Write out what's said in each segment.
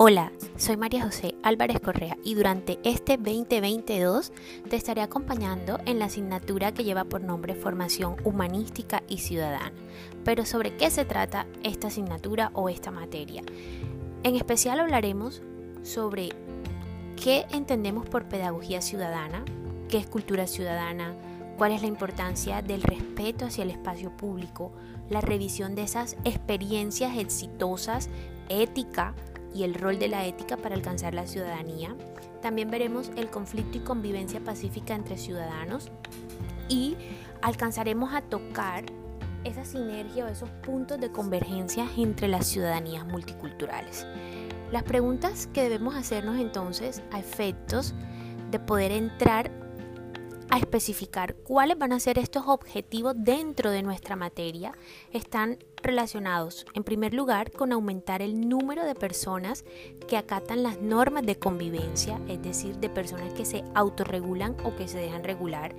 Hola, soy María José Álvarez Correa y durante este 2022 te estaré acompañando en la asignatura que lleva por nombre Formación Humanística y Ciudadana. Pero sobre qué se trata esta asignatura o esta materia. En especial hablaremos sobre qué entendemos por pedagogía ciudadana, qué es cultura ciudadana, cuál es la importancia del respeto hacia el espacio público, la revisión de esas experiencias exitosas, ética, y el rol de la ética para alcanzar la ciudadanía. También veremos el conflicto y convivencia pacífica entre ciudadanos y alcanzaremos a tocar esa sinergia o esos puntos de convergencia entre las ciudadanías multiculturales. Las preguntas que debemos hacernos entonces a efectos de poder entrar a especificar cuáles van a ser estos objetivos dentro de nuestra materia están relacionados, en primer lugar, con aumentar el número de personas que acatan las normas de convivencia, es decir, de personas que se autorregulan o que se dejan regular.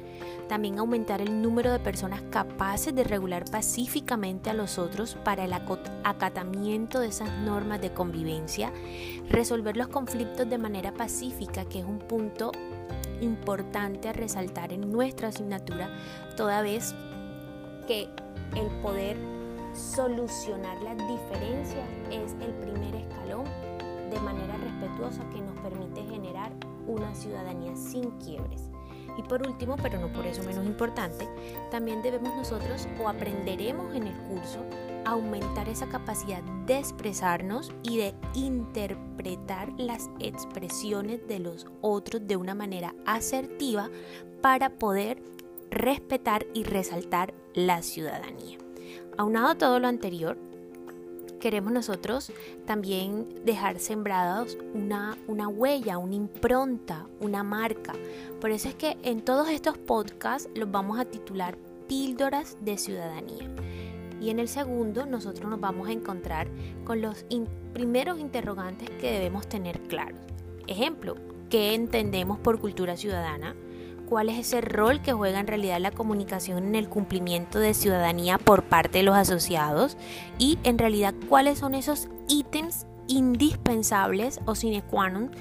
También aumentar el número de personas capaces de regular pacíficamente a los otros para el acatamiento de esas normas de convivencia. Resolver los conflictos de manera pacífica, que es un punto importante a resaltar en nuestra asignatura, toda vez que el poder solucionar las diferencias es el primer escalón de manera respetuosa que nos permite generar una ciudadanía sin quiebres. Y por último, pero no por eso menos importante, también debemos nosotros o aprenderemos en el curso aumentar esa capacidad de expresarnos y de interpretar las expresiones de los otros de una manera asertiva para poder respetar y resaltar la ciudadanía. Aunado a todo lo anterior, queremos nosotros también dejar sembrados una, una huella, una impronta, una marca. Por eso es que en todos estos podcasts los vamos a titular Píldoras de Ciudadanía. Y en el segundo nosotros nos vamos a encontrar con los primeros interrogantes que debemos tener claros. Ejemplo, ¿qué entendemos por cultura ciudadana? Cuál es ese rol que juega en realidad la comunicación en el cumplimiento de ciudadanía por parte de los asociados y en realidad cuáles son esos ítems indispensables o sine qua non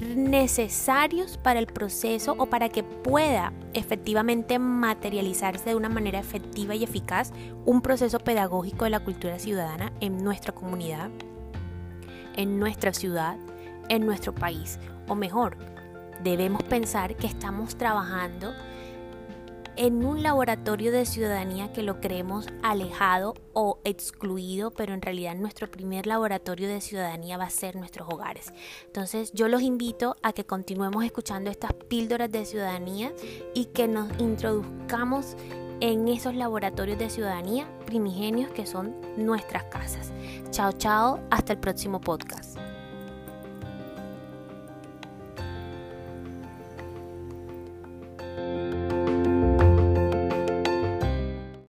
necesarios para el proceso o para que pueda efectivamente materializarse de una manera efectiva y eficaz un proceso pedagógico de la cultura ciudadana en nuestra comunidad, en nuestra ciudad, en nuestro país, o mejor, debemos pensar que estamos trabajando en un laboratorio de ciudadanía que lo creemos alejado o excluido, pero en realidad nuestro primer laboratorio de ciudadanía va a ser nuestros hogares. Entonces yo los invito a que continuemos escuchando estas píldoras de ciudadanía y que nos introduzcamos en esos laboratorios de ciudadanía primigenios que son nuestras casas. Chao, chao, hasta el próximo podcast.